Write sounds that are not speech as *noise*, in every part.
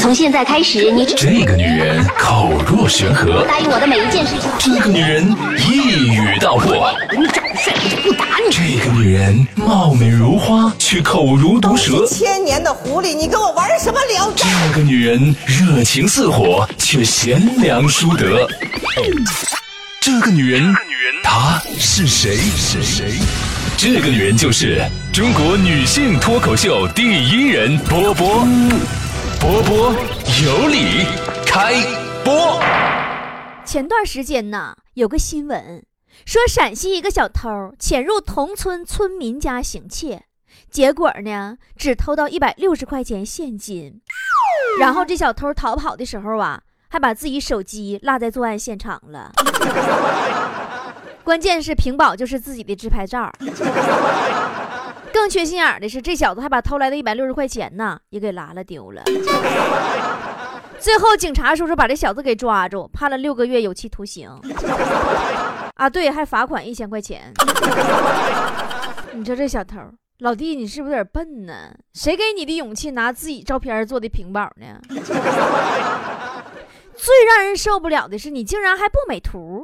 从现在开始，你这个女人口若悬河，答应我的每一件事情。这个女人一语道破，你长得帅，我就不打你。这个女人貌美如花，却口如毒蛇。千年的狐狸，你跟我玩什么聊斋？这个女人热情似火，却贤良淑德。这个女人，她是谁？是谁？这个女人就是中国女性脱口秀第一人波波。波波有理，开播。前段时间呢，有个新闻说陕西一个小偷潜入同村村民家行窃，结果呢，只偷到一百六十块钱现金。然后这小偷逃跑的时候啊，还把自己手机落在作案现场了。关键是屏保就是自己的自拍照。更缺心眼的是，这小子还把偷来的一百六十块钱呢，也给拉了丢了。*laughs* 最后警察叔叔把这小子给抓住，判了六个月有期徒刑。啊，对，还罚款一千块钱。*laughs* 你说这小偷，老弟，你是不是有点笨呢？谁给你的勇气拿自己照片做的屏保呢？*laughs* 最让人受不了的是，你竟然还不美图，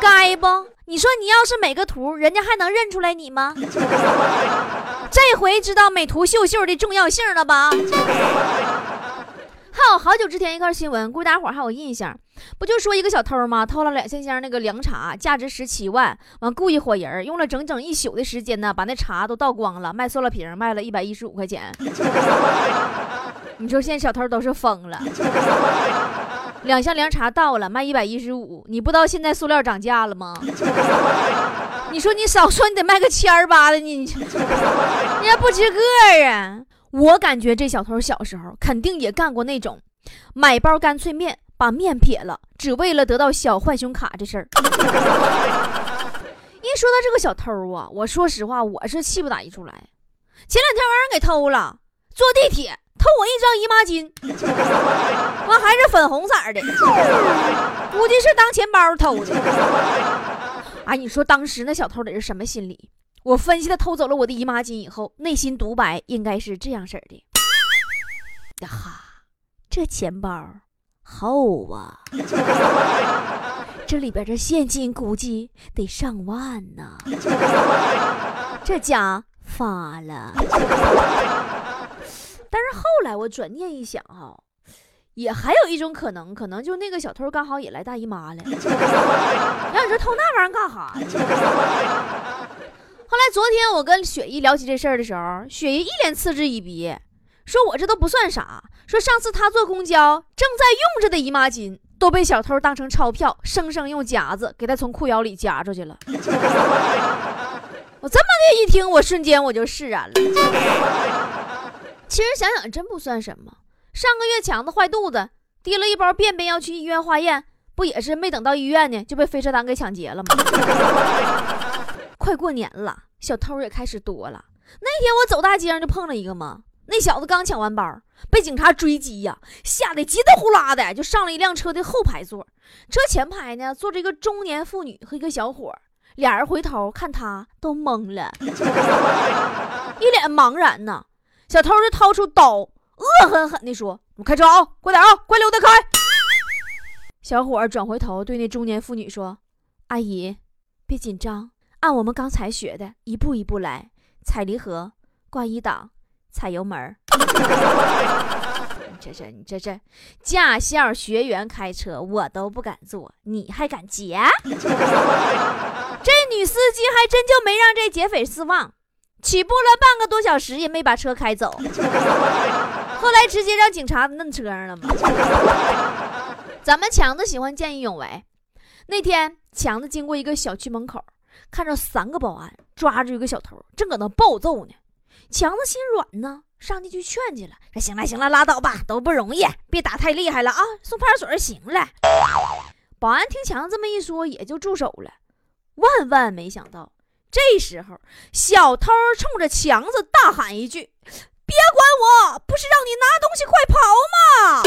该不？你说你要是美个图，人家还能认出来你吗？*laughs* 这回知道美图秀秀的重要性了吧？*laughs* 还有好久之前一块新闻，估计大伙还有印象，不就说一个小偷吗？偷了两千箱那个凉茶，价值十七万，完故意火人，用了整整一宿的时间呢，把那茶都倒光了，卖塑料瓶，卖了一百一十五块钱。*laughs* 你说现在小偷都是疯了，两箱凉茶到了，卖一百一十五，你不知道现在塑料涨价了吗？*laughs* 你说你少说你得卖个千儿八的，你 *laughs* 你还不值个啊？我感觉这小偷小时候肯定也干过那种买包干脆面把面撇了，只为了得到小浣熊卡这事儿。*laughs* 一说到这个小偷啊，我说实话，我是气不打一处来。前两天让人给偷了，坐地铁。偷我一张姨妈巾，*laughs* 完还是粉红色的，估计是当钱包偷的。哎，你说当时那小偷得是什么心理？我分析他偷走了我的姨妈巾以后，内心独白应该是这样式的：呀哈，这钱包厚啊，这里边的现金估计得上万呢，这家发了。但是后来我转念一想，哈，也还有一种可能，可能就那个小偷刚好也来大姨妈了。*laughs* 让你说偷那玩意儿干哈？*laughs* 后来昨天我跟雪姨聊起这事儿的时候，雪姨一脸嗤之以鼻，说我这都不算啥，说上次她坐公交正在用着的姨妈巾都被小偷当成钞票，生生用夹子给他从裤腰里夹出去了。*laughs* 我这么的一听，我瞬间我就释然了。其实想想真不算什么。上个月强子坏肚子，提了一包便便要去医院化验，不也是没等到医院呢，就被飞车党给抢劫了吗？快过年了，小偷也开始多了。那天我走大街上就碰了一个嘛，那小子刚抢完包，被警察追击呀，吓得急得呼啦的就上了一辆车的后排座，车前排呢坐着一个中年妇女和一个小伙，俩人回头看他都懵了，一脸茫然呢。小偷就掏出刀，恶狠狠地说：“你开车啊，快点啊，快溜达开！”小伙转回头对那中年妇女说：“阿姨，别紧张，按我们刚才学的，一步一步来，踩离合，挂一档，踩油门。*laughs* 这这你这这驾校学员开车，我都不敢坐，你还敢劫？*laughs* 这女司机还真就没让这劫匪失望。”起步了半个多小时也没把车开走，*laughs* 后来直接让警察弄车上了嘛。咱们强子喜欢见义勇为，那天强子经过一个小区门口，看着三个保安抓住一个小偷，正搁那暴揍呢。强子心软呢，上去就劝去了，说：“行了行了，拉倒吧，都不容易，别打太厉害了啊，送派出所就行了。”保安听强子这么一说，也就住手了。万万没想到。这时候，小偷冲着强子大喊一句：“别管我，不是让你拿东西，快跑吗！”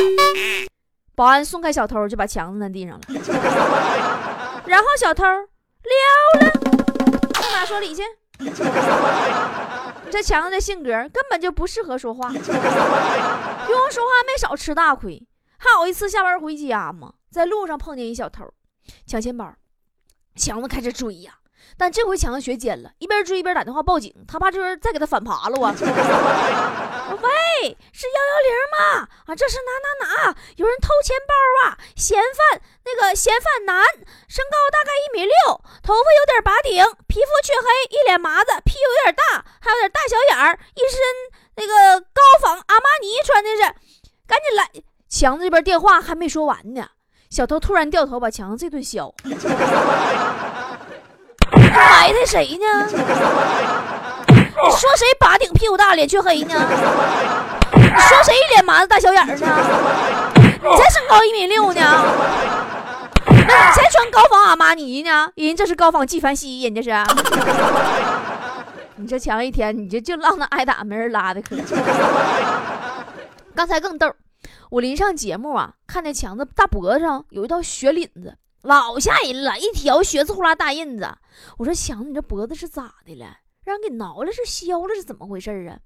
保安松开小偷，就把强子扔地上了。然后小偷溜了，立马说理去。这强子的性格根本就不适合说话，用说话没少吃大亏。还有一次下班回家嘛，在路上碰见一小偷抢钱包，强子开始追呀。但这回强子学奸了，一边追一边打电话报警，他怕这人再给他反扒了啊！*laughs* 喂，是幺幺零吗？啊，这是哪哪哪？有人偷钱包啊！嫌犯，那个嫌犯男，身高大概一米六，头发有点拔顶，皮肤黢黑，一脸麻子，屁股有点大，还有点大小眼儿，一身那个高仿阿玛尼穿的是，赶紧来！强子这边电话还没说完呢，小偷突然掉头把强子这顿削。埋汰谁呢？你说谁把顶屁股大脸黢黑呢？你说谁一脸麻子大小眼呢？你才身高一米六呢？那你才穿高仿阿玛尼呢？人这是高仿纪梵希，人家是。你这强一天，你这就让他挨打，没人拉的可。刚才更逗，我临上节目啊，看见强子大脖子上有一道血领子。老吓人了，一条血字呼啦大印子。我说强子，你这脖子是咋的了？让人给挠了是削了是怎么回事啊？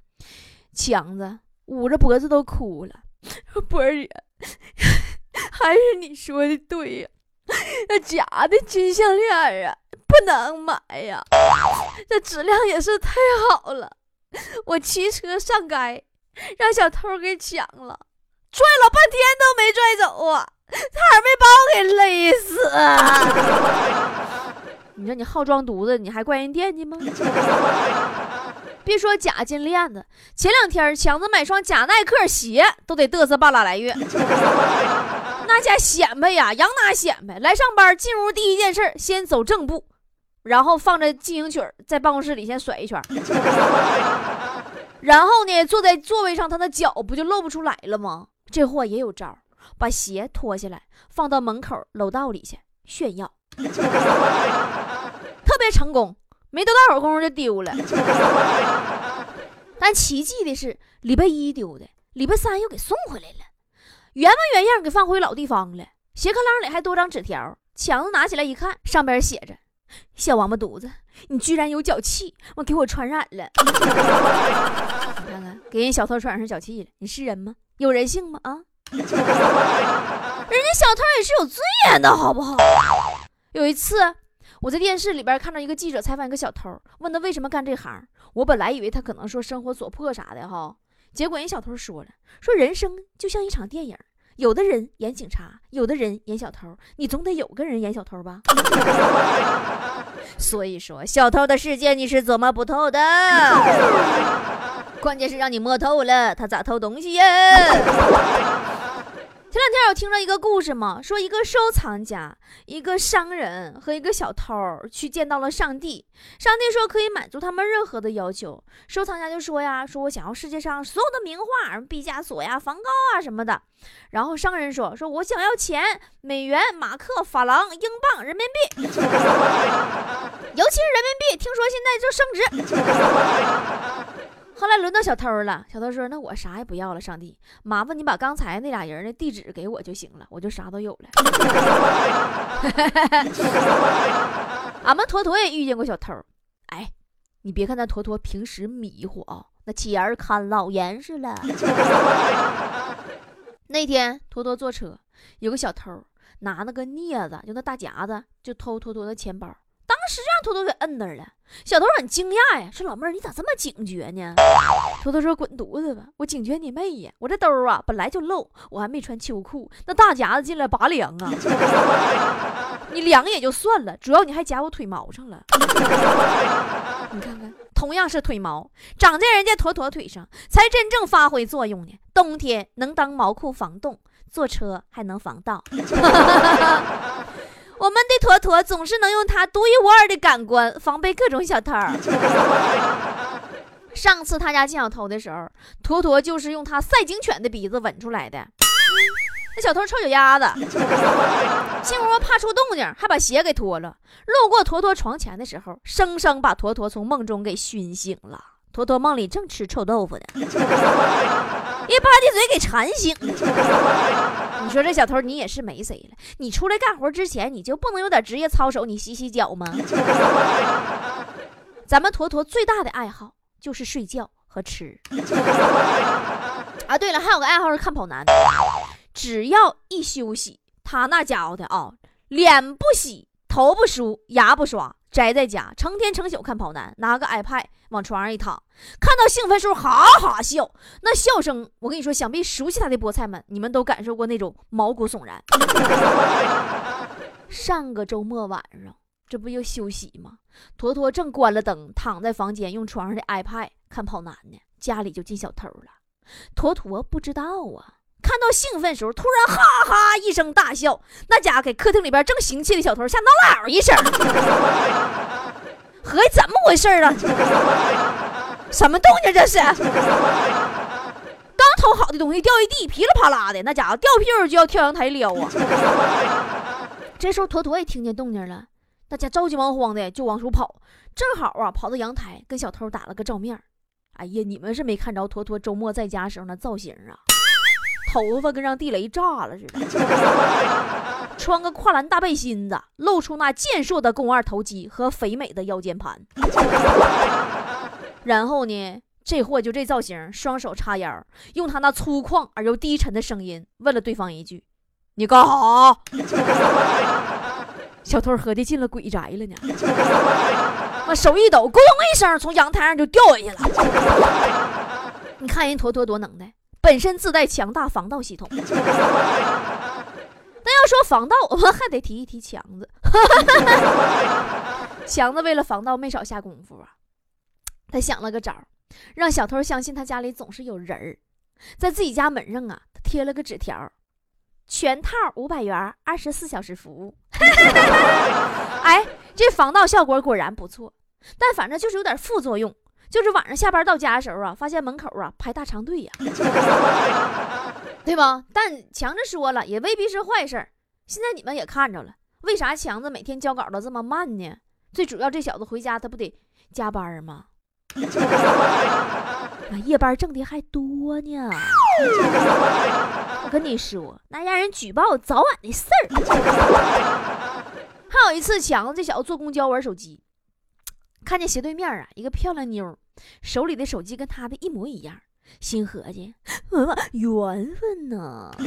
强子捂着脖子都哭了。*laughs* 波儿姐，还是你说的对呀，那假的金项链啊，不能买呀，这质量也是太好了。我骑车上街，让小偷给抢了，拽了半天都没拽走啊。差点没把我给勒死！*laughs* 你说你好装犊子，你还怪人惦记吗？别说假金链子，前两天强子买双假耐克鞋都得嘚瑟半拉来月，那家显摆呀，扬哪显摆？来上班进屋第一件事，先走正步，然后放着进行曲，在办公室里先甩一圈，然后呢，坐在座位上，他的脚不就露不出来了吗？这货也有招。把鞋脱下来，放到门口楼道里去炫耀，*laughs* 特别成功，没多大会儿功夫就丢了。但奇迹的是，礼拜一丢的，礼拜三又给送回来了，原模原样给放回老地方了。鞋壳囊里还多张纸条，强子拿起来一看，上边写着：“小王八犊子，你居然有脚气，我给我传染了。*laughs* ”你看看，给人小偷传染上脚气了，你是人吗？有人性吗？啊？*laughs* 人家小偷也是有尊严的，好不好？有一次，我在电视里边看到一个记者采访一个小偷，问他为什么干这行。我本来以为他可能说生活所迫啥的哈，结果人小偷说了，说人生就像一场电影，有的人演警察，有的人演小偷，你总得有个人演小偷吧。*laughs* 所以说，小偷的世界你是琢磨不透的。关键是让你摸透了，他咋偷东西呀？*laughs* 前两天我听了一个故事嘛，说一个收藏家、一个商人和一个小偷去见到了上帝。上帝说可以满足他们任何的要求。收藏家就说呀，说我想要世界上所有的名画，毕加索呀、梵高啊什么的。然后商人说，说我想要钱，美元、马克、法郎、英镑、人民币，*laughs* 尤其是人民币，听说现在就升值。后来轮到小偷了，小偷说：“那我啥也不要了，上帝，麻烦你把刚才那俩人的地址给我就行了，我就啥都有了。*laughs* ”俺们坨坨也遇见过小偷，哎，你别看那坨坨平时迷糊啊，那钱儿看老严实了。*laughs* 那天坨坨坐车，有个小偷拿那个镊子，就那大夹子，就偷坨坨的钱包。当时让坨坨给摁那儿了，小偷很惊讶呀，说：“老妹儿，你咋这么警觉呢？”坨坨说：“滚犊子吧，我警觉你妹呀！我这兜啊本来就漏，我还没穿秋裤，那大夹子进来拔凉啊！*laughs* 你凉也就算了，主要你还夹我腿毛上了。*laughs* 你看看，同样是腿毛，长在人家坨坨腿上才真正发挥作用呢。冬天能当毛裤防冻，坐车还能防盗。*laughs* ”我们的坨坨总是能用它独一无二的感官防备各种小偷。*laughs* 上次他家进小偷的时候，坨坨就是用他赛警犬的鼻子闻出来的。那小偷臭脚丫子，进屋怕出动静，还把鞋给脱了。路过坨坨床前的时候，生生把坨坨从梦中给熏醒了。坨坨梦里正吃臭豆腐呢，一吧唧嘴给馋醒。*laughs* 你说这小偷，你也是没谁了。你出来干活之前，你就不能有点职业操守？你洗洗脚吗？*laughs* 咱们坨坨最大的爱好就是睡觉和吃。啊，对了，还有个爱好是看跑男，只要一休息，他那家伙的啊，脸不洗，头不梳，牙不刷。宅在家，成天成宿看跑男，拿个 iPad 往床上一躺，看到兴奋时候哈哈笑，那笑声，我跟你说，想必熟悉他的菠菜们，你们都感受过那种毛骨悚然。*laughs* 上个周末晚上，这不又休息吗？坨坨正关了灯，躺在房间用床上的 iPad 看跑男呢，家里就进小偷了。坨坨不知道啊。看到兴奋时候，突然哈哈一声大笑，那家伙给客厅里边正行窃的小偷吓闹老一声，合计怎么回事啊？什么动静这是？刚偷好的东西掉一地，噼里啪啦的，那家伙掉屁股就要跳阳台撩啊！这时候坨坨也听见动静了，大家着急忙慌的就往出跑，正好啊跑到阳台跟小偷打了个照面。哎呀，你们是没看着坨坨周末在家时候那造型啊？头发跟让地雷炸了似的，穿个跨栏大背心子，露出那健硕的肱二头肌和肥美的腰间盘。然后呢，这货就这造型，双手叉腰，用他那粗犷而又低沉的声音问了对方一句：“你干哈？”小偷合计进了鬼宅了呢，那手一抖，咕咚一声从阳台上就掉下去了。你看人坨坨多能耐。本身自带强大防盗系统，*laughs* 但要说防盗，我们还得提一提强子。*laughs* 强子为了防盗没少下功夫啊，他想了个招让小偷相信他家里总是有人儿，在自己家门上啊，他贴了个纸条，全套五百元，二十四小时服务。*laughs* 哎，这防盗效果果然不错，但反正就是有点副作用。就是晚上下班到家的时候啊，发现门口啊排大长队呀，*laughs* 对吧？但强子说了，也未必是坏事。现在你们也看着了，为啥强子每天交稿都这么慢呢？最主要这小子回家他不得加班吗？*laughs* 那夜班挣的还多呢。我跟你说，那让人举报早晚的事儿。*laughs* 还有一次，强子这小子坐公交玩手机。看见斜对面啊，一个漂亮妞，手里的手机跟他的一模一样，心合计，缘分呢。*laughs*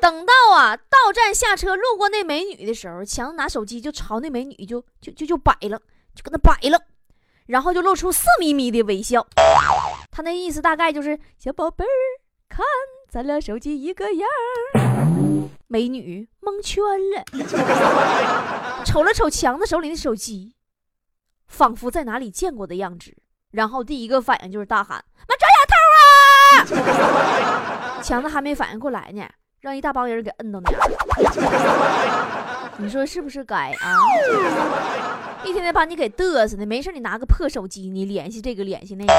等到啊到站下车路过那美女的时候，强子拿手机就朝那美女就就就就摆了，就跟那摆了，然后就露出色眯眯的微笑。他那意思大概就是小宝贝儿，看咱俩手机一个样美女蒙圈了，*laughs* 瞅了瞅强子手里的手机，仿佛在哪里见过的样子，然后第一个反应就是大喊：“妈抓小偷啊！”强子还没反应过来呢，让一大帮人给摁到那儿。你说是不是该啊？一天天把你给嘚瑟的，没事你拿个破手机，你联系这个联系那个，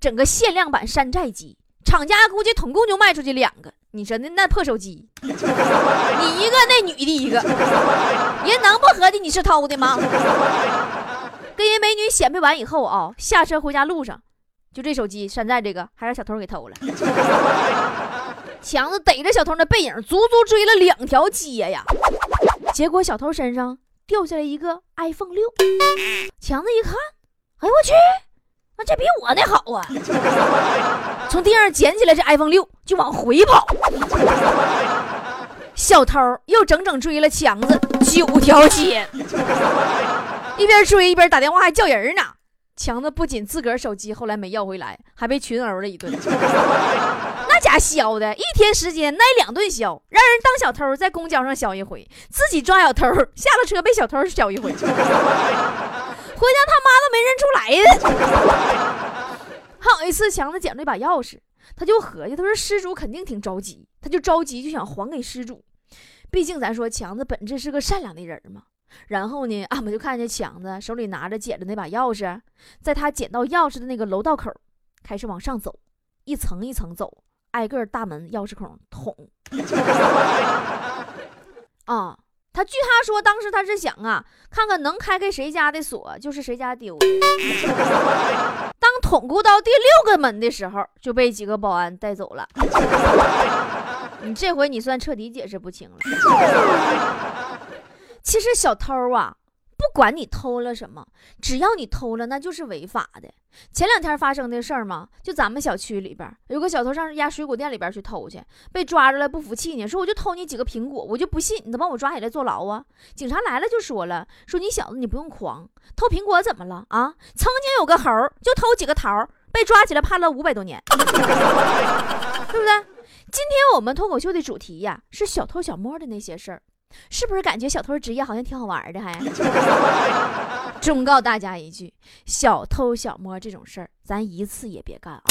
整个限量版山寨机，厂家估计统共就卖出去两个。你说那那破手机，你一个那女的一个，人能不合计你是偷的吗？跟人美女显摆完以后啊，下车回家路上，就这手机山寨这个还让小偷给偷了。*laughs* 强子逮着小偷的背影，足足追了两条街呀，结果小偷身上掉下来一个 iPhone 六。强子一看，哎呦我去！那这比我那好啊！从地上捡起来这 iPhone 六就往回跑，小偷又整整追了强子九条街，一边追一边打电话还叫人呢。强子不仅自个儿手机后来没要回来，还被群殴了一顿。*laughs* 那家削的一天时间挨两顿削，让人当小偷在公交上削一回，自己抓小偷下了车被小偷削一回。*laughs* 回家他妈都没认出来呀！还有一次，强子捡了一把钥匙，他就合计，他说失主肯定挺着急，他就着急就想还给失主。毕竟咱说强子本质是个善良的人嘛。然后呢，俺们就看见强子手里拿着捡的那把钥匙，在他捡到钥匙的那个楼道口，开始往上走，一层一层走，挨个大门钥匙孔捅。*laughs* 啊！他据他说，当时他是想啊，看看能开开谁家的锁，就是谁家丢的。*laughs* 当捅咕到第六个门的时候，就被几个保安带走了。*laughs* 你这回你算彻底解释不清了。其实小偷啊，不管你偷了什么，只要你偷了，那就是违法的。前两天发生的事儿嘛，就咱们小区里边有个小偷上人家水果店里边去偷去，被抓着了，不服气呢，说我就偷你几个苹果，我就不信你能把我抓起来坐牢啊！警察来了就说了，说你小子你不用狂，偷苹果怎么了啊？曾经有个猴就偷几个桃，被抓起来判了五百多年，*laughs* 对不对？今天我们脱口秀的主题呀是小偷小摸的那些事儿。是不是感觉小偷职业好像挺好玩的？还 *laughs* 忠告大家一句：小偷小摸这种事儿，咱一次也别干啊！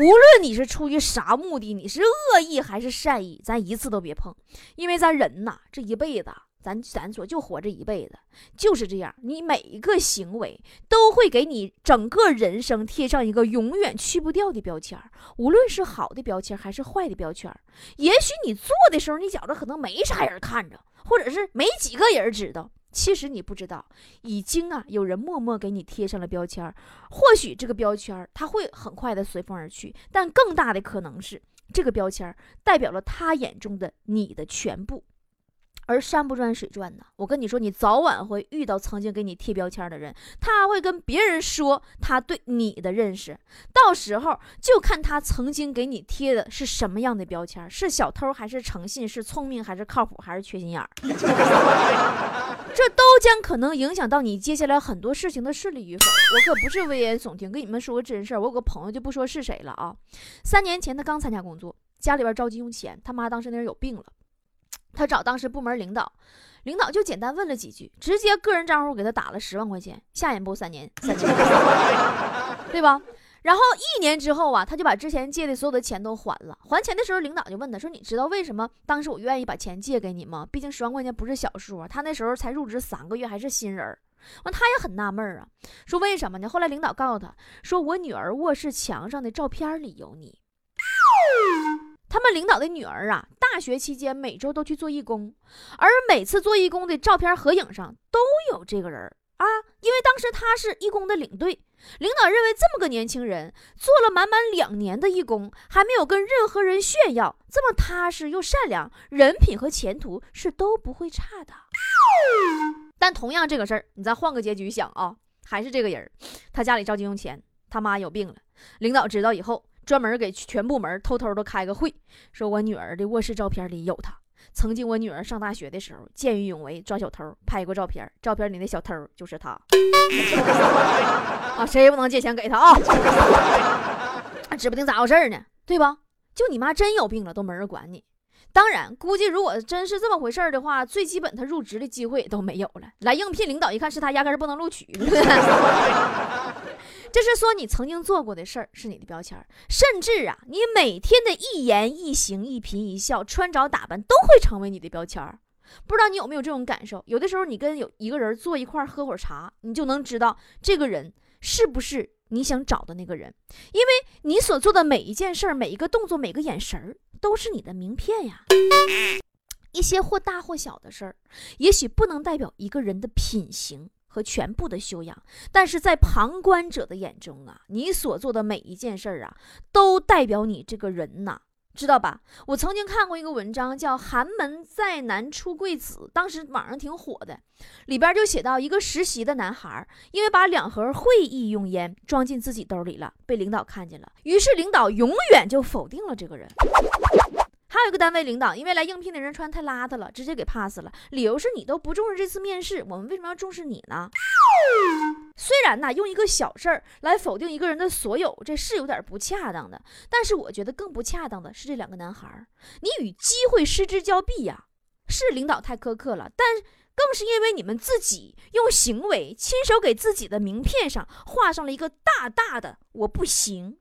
无论你是出于啥目的，你是恶意还是善意，咱一次都别碰，因为咱人呐，这一辈子。咱咱说就活这一辈子，就是这样。你每一个行为都会给你整个人生贴上一个永远去不掉的标签无论是好的标签还是坏的标签也许你做的时候，你觉着可能没啥人看着，或者是没几个人知道。其实你不知道，已经啊有人默默给你贴上了标签或许这个标签它会很快的随风而去，但更大的可能是这个标签代表了他眼中的你的全部。而山不转水转呢，我跟你说，你早晚会遇到曾经给你贴标签的人，他会跟别人说他对你的认识，到时候就看他曾经给你贴的是什么样的标签，是小偷还是诚信，是聪明还是靠谱，还是缺心眼儿，*laughs* 这都将可能影响到你接下来很多事情的顺利与否。我可不是危言耸听，跟你们说个真事儿，我有个朋友就不说是谁了啊，三年前他刚参加工作，家里边着急用钱，他妈当时那人有病了。他找当时部门领导，领导就简单问了几句，直接个人账户给他打了十万块钱，下一步三年，三年，对吧？然后一年之后啊，他就把之前借的所有的钱都还了。还钱的时候，领导就问他说：“你知道为什么当时我愿意把钱借给你吗？毕竟十万块钱不是小数啊。”他那时候才入职三个月，还是新人。完，他也很纳闷啊，说为什么呢？后来领导告诉他说：“我女儿卧室墙上的照片里有你。”他们领导的女儿啊，大学期间每周都去做义工，而每次做义工的照片合影上都有这个人啊。因为当时他是义工的领队，领导认为这么个年轻人做了满满两年的义工，还没有跟任何人炫耀，这么踏实又善良，人品和前途是都不会差的。但同样这个事儿，你再换个结局想啊，还是这个人，他家里着急用钱，他妈有病了，领导知道以后。专门给全部门偷偷的开个会，说我女儿的卧室照片里有他。曾经我女儿上大学的时候，见义勇为抓小偷，拍过照片，照片里那小偷就是他。*laughs* 啊，谁也不能借钱给他啊！*laughs* 指不定咋回事呢，对吧？就你妈真有病了，都没人管你。当然，估计如果真是这么回事的话，最基本他入职的机会都没有了。来应聘，领导一看是他，压根儿不能录取。*laughs* 这是说你曾经做过的事儿是你的标签，甚至啊，你每天的一言一行、一颦一笑、穿着打扮都会成为你的标签。不知道你有没有这种感受？有的时候你跟有一个人坐一块儿喝会儿茶，你就能知道这个人是不是你想找的那个人，因为你所做的每一件事儿、每一个动作、每个眼神儿都是你的名片呀。一些或大或小的事儿，也许不能代表一个人的品行。和全部的修养，但是在旁观者的眼中啊，你所做的每一件事儿啊，都代表你这个人呐，知道吧？我曾经看过一个文章，叫《寒门再难出贵子》，当时网上挺火的，里边就写到一个实习的男孩，因为把两盒会议用烟装进自己兜里了，被领导看见了，于是领导永远就否定了这个人。还有一个单位领导，因为来应聘的人穿太邋遢了，直接给 pass 了。理由是你都不重视这次面试，我们为什么要重视你呢？虽然呢，用一个小事儿来否定一个人的所有，这是有点不恰当的。但是我觉得更不恰当的是这两个男孩，你与机会失之交臂呀！是领导太苛刻了，但更是因为你们自己用行为亲手给自己的名片上画上了一个大大的“我不行”。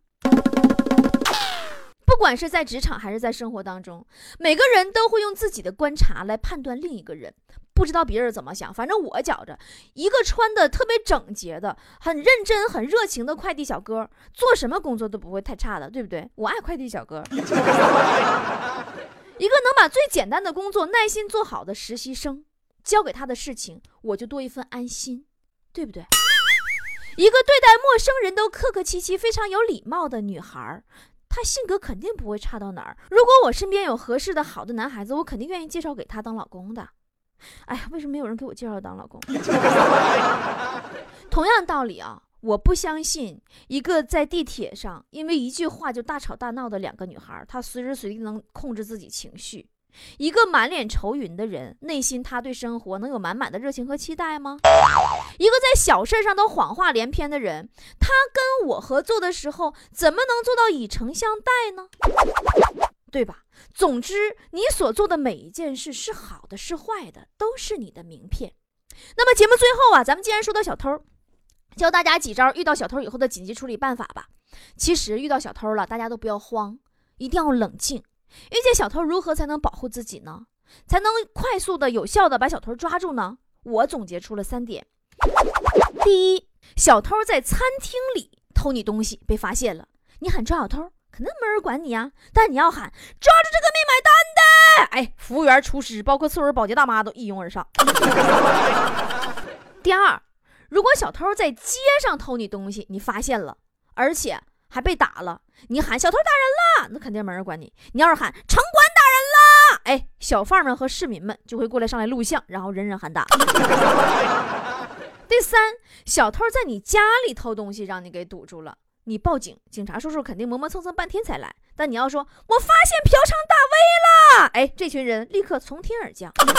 不管是在职场还是在生活当中，每个人都会用自己的观察来判断另一个人。不知道别人怎么想，反正我觉着，一个穿的特别整洁的、很认真、很热情的快递小哥，做什么工作都不会太差的，对不对？我爱快递小哥。*laughs* 一个能把最简单的工作耐心做好的实习生，交给他的事情，我就多一份安心，对不对？一个对待陌生人都客客气气、非常有礼貌的女孩。他性格肯定不会差到哪儿。如果我身边有合适的好的男孩子，我肯定愿意介绍给他当老公的，哎呀，为什么没有人给我介绍当老公？*laughs* 同样道理啊，我不相信一个在地铁上因为一句话就大吵大闹的两个女孩，她随时随地能控制自己情绪。一个满脸愁云的人，内心他对生活能有满满的热情和期待吗？一个在小事上都谎话连篇的人，他跟我合作的时候，怎么能做到以诚相待呢？对吧？总之，你所做的每一件事是好的是坏的，都是你的名片。那么节目最后啊，咱们既然说到小偷，教大家几招遇到小偷以后的紧急处理办法吧。其实遇到小偷了，大家都不要慌，一定要冷静。遇见小偷如何才能保护自己呢？才能快速的、有效的把小偷抓住呢？我总结出了三点。第一，小偷在餐厅里偷你东西被发现了，你喊抓小偷。肯定没人管你呀，但你要喊抓住这个没买单的！哎，服务员、厨师，包括所有保洁大妈都一拥而上。*laughs* 第二，如果小偷在街上偷你东西，你发现了，而且还被打了，你喊小偷打人了，那肯定没人管你。你要是喊城管打人了，哎，小贩们和市民们就会过来上来录像，然后人人喊打。*laughs* 第三，小偷在你家里偷东西，让你给堵住了。你报警，警察叔叔肯定磨磨蹭蹭半天才来。但你要说，我发现嫖娼大 V 了，哎，这群人立刻从天而降。*laughs* 好了，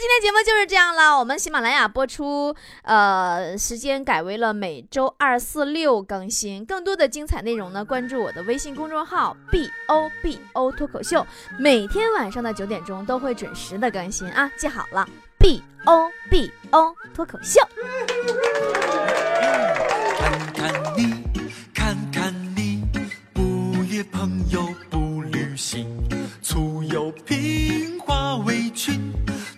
今天节目就是这样了。我们喜马拉雅播出，呃，时间改为了每周二、四、六更新。更多的精彩内容呢，关注我的微信公众号 b o b o 脱口秀，每天晚上的九点钟都会准时的更新啊，记好了，b o b o 脱口秀。不约朋友不旅行，醋油瓶化围裙，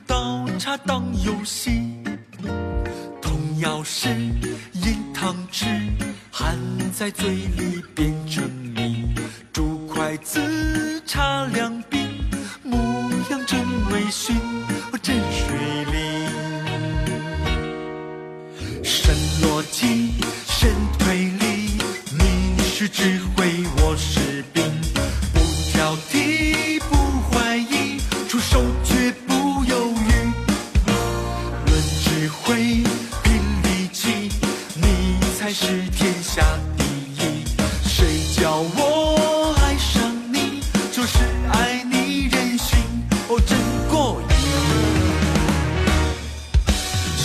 倒茶当游戏，童谣是饮汤吃，含在嘴里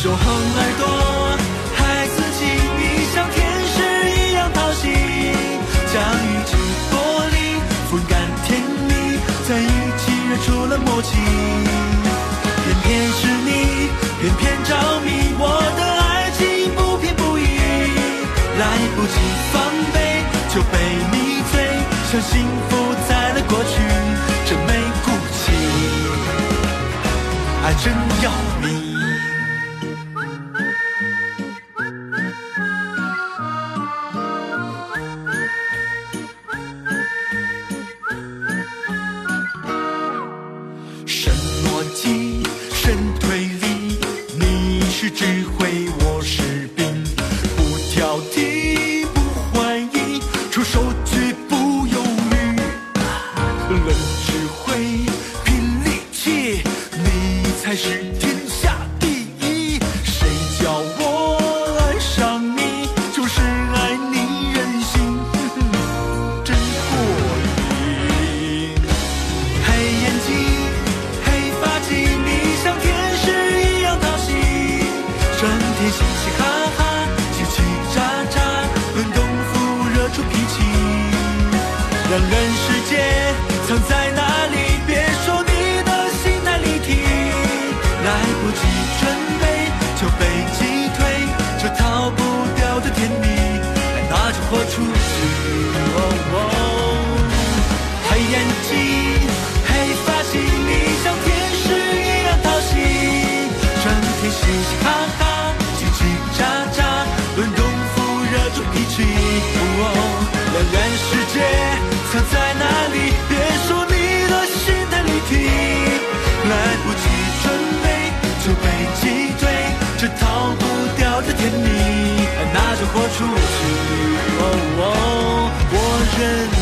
纵横耳朵，孩子气，你像天使一样淘气，将雨气玻璃风干甜蜜，在一起惹出了默契。偏偏是你，偏偏着迷，我的爱情不偏不倚，来不及防备就被你醉，像幸福在了过去，真没骨气。爱真要。是智慧甜蜜，那就豁出去。哦哦我认。